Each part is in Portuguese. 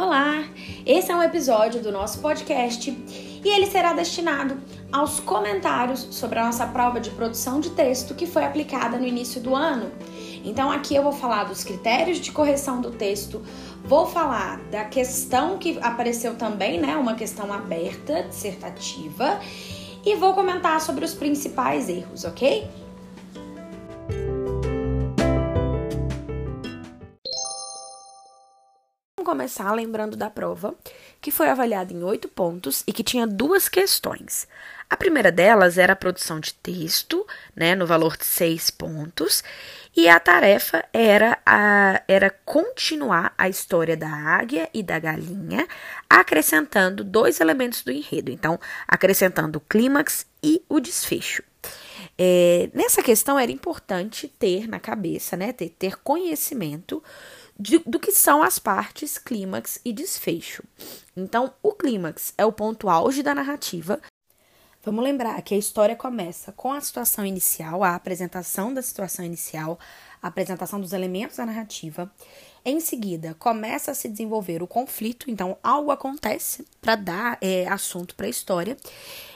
Olá! Esse é um episódio do nosso podcast e ele será destinado aos comentários sobre a nossa prova de produção de texto que foi aplicada no início do ano. Então, aqui eu vou falar dos critérios de correção do texto, vou falar da questão que apareceu também, né? Uma questão aberta, dissertativa, e vou comentar sobre os principais erros, ok? Começar lembrando da prova, que foi avaliada em oito pontos e que tinha duas questões. A primeira delas era a produção de texto, né, no valor de seis pontos, e a tarefa era, a, era continuar a história da águia e da galinha, acrescentando dois elementos do enredo. Então, acrescentando o clímax e o desfecho. É, nessa questão era importante ter na cabeça, né, ter, ter conhecimento de, do que são as partes clímax e desfecho. Então, o clímax é o ponto auge da narrativa. Vamos lembrar que a história começa com a situação inicial, a apresentação da situação inicial, a apresentação dos elementos da narrativa. Em seguida, começa a se desenvolver o conflito, então algo acontece para dar é, assunto para a história.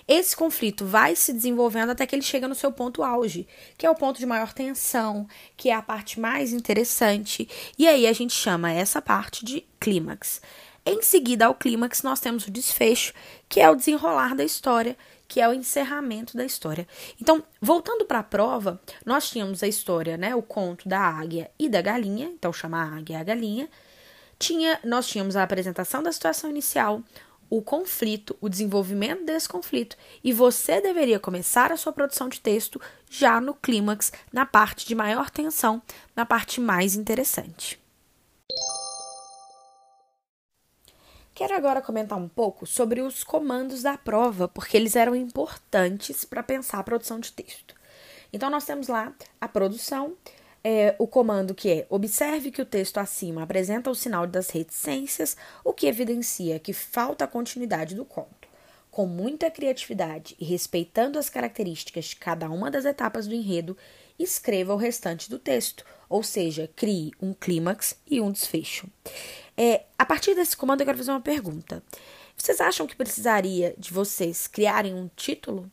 Esse conflito vai se desenvolvendo até que ele chega no seu ponto auge, que é o ponto de maior tensão, que é a parte mais interessante, e aí a gente chama essa parte de clímax. Em seguida ao clímax, nós temos o desfecho, que é o desenrolar da história, que é o encerramento da história. Então, voltando para a prova, nós tínhamos a história, né, o conto da águia e da galinha, então chama a águia e a galinha. Tinha, nós tínhamos a apresentação da situação inicial, o conflito, o desenvolvimento desse conflito, e você deveria começar a sua produção de texto já no clímax, na parte de maior tensão, na parte mais interessante. Quero agora comentar um pouco sobre os comandos da prova, porque eles eram importantes para pensar a produção de texto. Então, nós temos lá a produção, é, o comando que é observe que o texto acima apresenta o sinal das reticências, o que evidencia que falta a continuidade do conto. Com muita criatividade e respeitando as características de cada uma das etapas do enredo, escreva o restante do texto, ou seja, crie um clímax e um desfecho. É, a partir desse comando, eu quero fazer uma pergunta. Vocês acham que precisaria de vocês criarem um título?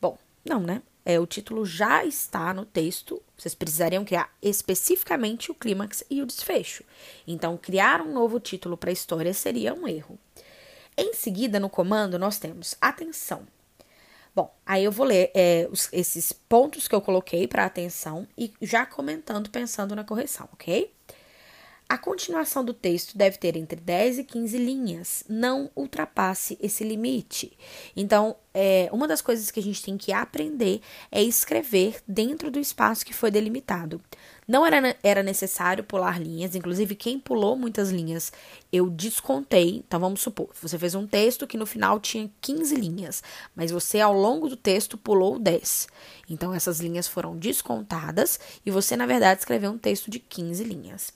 Bom, não, né? É, o título já está no texto. Vocês precisariam criar especificamente o clímax e o desfecho. Então, criar um novo título para a história seria um erro. Em seguida, no comando, nós temos atenção. Bom, aí eu vou ler é, os, esses pontos que eu coloquei para atenção e já comentando, pensando na correção, ok? A continuação do texto deve ter entre 10 e 15 linhas, não ultrapasse esse limite. Então, é, uma das coisas que a gente tem que aprender é escrever dentro do espaço que foi delimitado. Não era, era necessário pular linhas, inclusive quem pulou muitas linhas eu descontei. Então vamos supor, você fez um texto que no final tinha 15 linhas, mas você ao longo do texto pulou 10. Então essas linhas foram descontadas e você, na verdade, escreveu um texto de 15 linhas.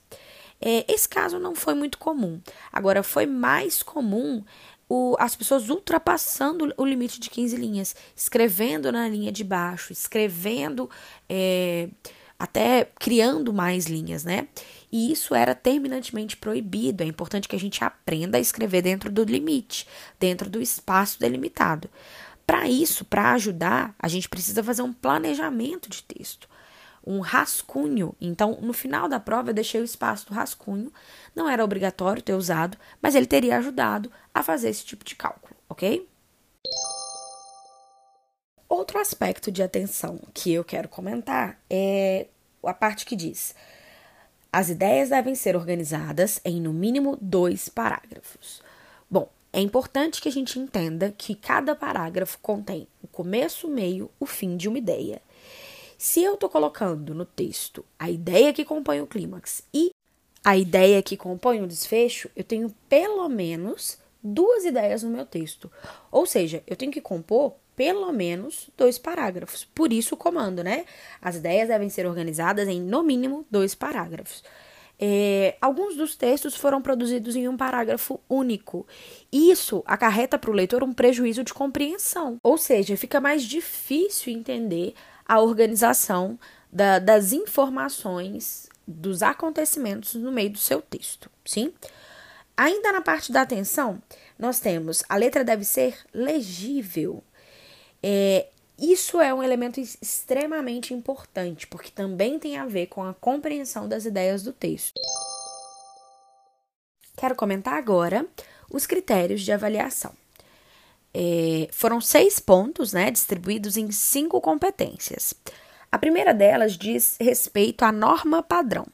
É, esse caso não foi muito comum. Agora, foi mais comum o, as pessoas ultrapassando o limite de 15 linhas, escrevendo na linha de baixo, escrevendo, é, até criando mais linhas, né? E isso era terminantemente proibido. É importante que a gente aprenda a escrever dentro do limite, dentro do espaço delimitado. Para isso, para ajudar, a gente precisa fazer um planejamento de texto um rascunho. Então, no final da prova, eu deixei o espaço do rascunho. Não era obrigatório ter usado, mas ele teria ajudado a fazer esse tipo de cálculo, ok? Outro aspecto de atenção que eu quero comentar é a parte que diz: as ideias devem ser organizadas em no mínimo dois parágrafos. Bom, é importante que a gente entenda que cada parágrafo contém o começo, o meio, o fim de uma ideia. Se eu estou colocando no texto a ideia que compõe o clímax e a ideia que compõe o desfecho, eu tenho pelo menos duas ideias no meu texto. Ou seja, eu tenho que compor pelo menos dois parágrafos. Por isso o comando, né? As ideias devem ser organizadas em no mínimo dois parágrafos. É, alguns dos textos foram produzidos em um parágrafo único. Isso acarreta para o leitor um prejuízo de compreensão, ou seja, fica mais difícil entender a organização da, das informações, dos acontecimentos no meio do seu texto, sim? Ainda na parte da atenção, nós temos a letra deve ser legível. É, isso é um elemento extremamente importante, porque também tem a ver com a compreensão das ideias do texto. Quero comentar agora os critérios de avaliação. É, foram seis pontos, né, distribuídos em cinco competências. A primeira delas diz respeito à norma padrão.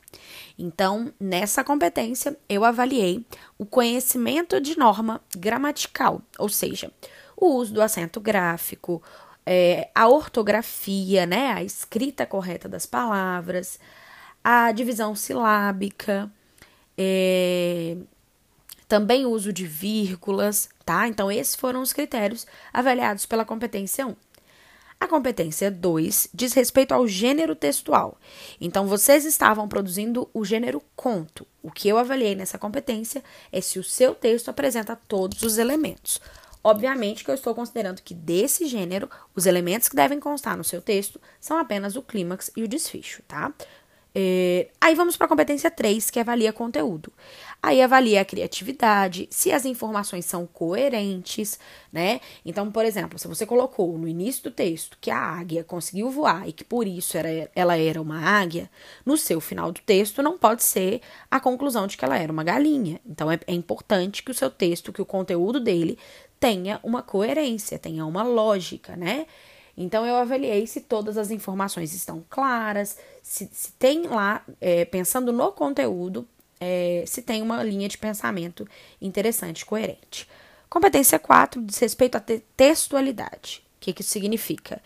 Então, nessa competência, eu avaliei o conhecimento de norma gramatical, ou seja, o uso do acento gráfico, é, a ortografia, né, a escrita correta das palavras, a divisão silábica, é, também uso de vírgulas, tá? Então, esses foram os critérios avaliados pela competência 1. A competência 2 diz respeito ao gênero textual. Então, vocês estavam produzindo o gênero conto. O que eu avaliei nessa competência é se o seu texto apresenta todos os elementos. Obviamente que eu estou considerando que desse gênero, os elementos que devem constar no seu texto são apenas o clímax e o desfecho, tá? É, aí vamos para a competência 3, que avalia conteúdo. Aí avalia a criatividade, se as informações são coerentes, né? Então, por exemplo, se você colocou no início do texto que a águia conseguiu voar e que por isso era, ela era uma águia, no seu final do texto não pode ser a conclusão de que ela era uma galinha. Então, é, é importante que o seu texto, que o conteúdo dele tenha uma coerência, tenha uma lógica, né? Então, eu avaliei se todas as informações estão claras, se, se tem lá, é, pensando no conteúdo, é, se tem uma linha de pensamento interessante, coerente. Competência 4 diz respeito à te textualidade. O que, que isso significa?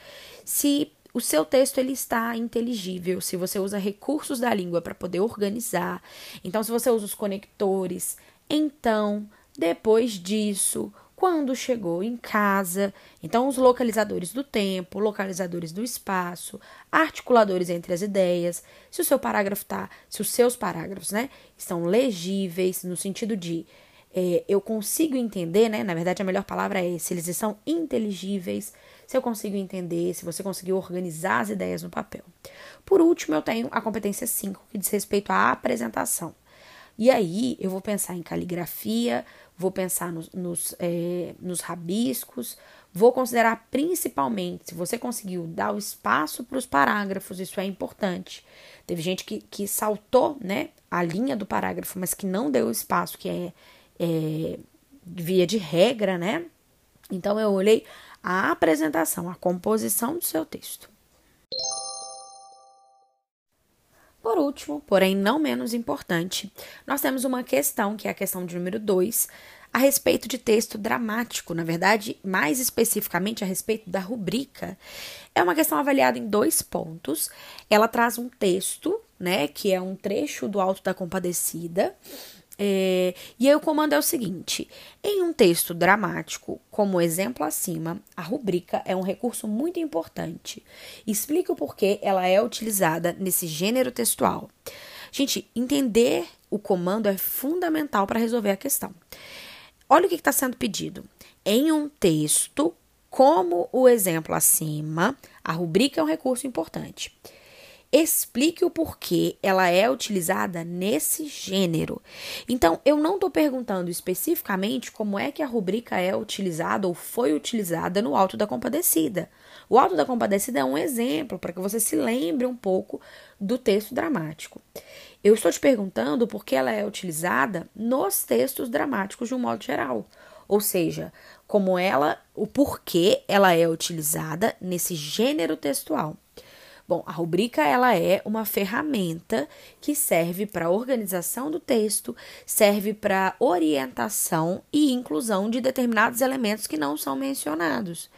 Se o seu texto ele está inteligível, se você usa recursos da língua para poder organizar, então se você usa os conectores, então, depois disso, quando chegou em casa. Então, os localizadores do tempo, localizadores do espaço, articuladores entre as ideias. Se o seu parágrafo tá, se os seus parágrafos, né, estão legíveis no sentido de é, eu consigo entender, né? Na verdade, a melhor palavra é se eles estão inteligíveis, se eu consigo entender, se você conseguiu organizar as ideias no papel. Por último, eu tenho a competência 5, que diz respeito à apresentação. E aí eu vou pensar em caligrafia, vou pensar nos, nos, é, nos rabiscos, vou considerar principalmente se você conseguiu dar o espaço para os parágrafos, isso é importante. Teve gente que, que saltou né, a linha do parágrafo, mas que não deu o espaço, que é, é via de regra, né? Então eu olhei a apresentação, a composição do seu texto. Por último, porém não menos importante, nós temos uma questão, que é a questão de número 2, a respeito de texto dramático, na verdade, mais especificamente a respeito da rubrica. É uma questão avaliada em dois pontos. Ela traz um texto, né, que é um trecho do Alto da Compadecida, é, e aí o comando é o seguinte: em um texto dramático, como exemplo acima, a rubrica é um recurso muito importante. Explique o porquê ela é utilizada nesse gênero textual. Gente, entender o comando é fundamental para resolver a questão. Olha o que está sendo pedido. Em um texto, como o exemplo acima, a rubrica é um recurso importante. Explique o porquê ela é utilizada nesse gênero. Então, eu não estou perguntando especificamente como é que a rubrica é utilizada ou foi utilizada no Alto da Compadecida. O Alto da Compadecida é um exemplo para que você se lembre um pouco do texto dramático. Eu estou te perguntando por que ela é utilizada nos textos dramáticos de um modo geral. Ou seja, como ela, o porquê ela é utilizada nesse gênero textual. Bom, a rubrica ela é uma ferramenta que serve para organização do texto, serve para orientação e inclusão de determinados elementos que não são mencionados.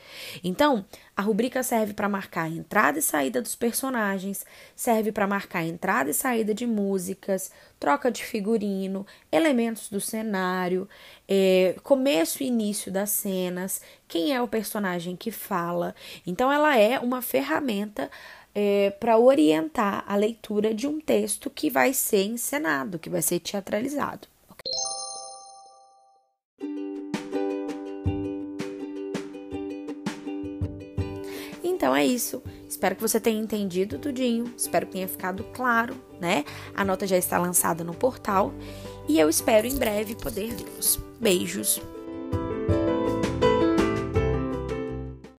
Então, a rubrica serve para marcar a entrada e saída dos personagens, serve para marcar a entrada e saída de músicas, troca de figurino, elementos do cenário, é, começo e início das cenas, quem é o personagem que fala. Então, ela é uma ferramenta é, para orientar a leitura de um texto que vai ser encenado, que vai ser teatralizado. Então é isso. Espero que você tenha entendido tudinho, espero que tenha ficado claro, né? A nota já está lançada no portal e eu espero em breve poder vê-los. Beijos!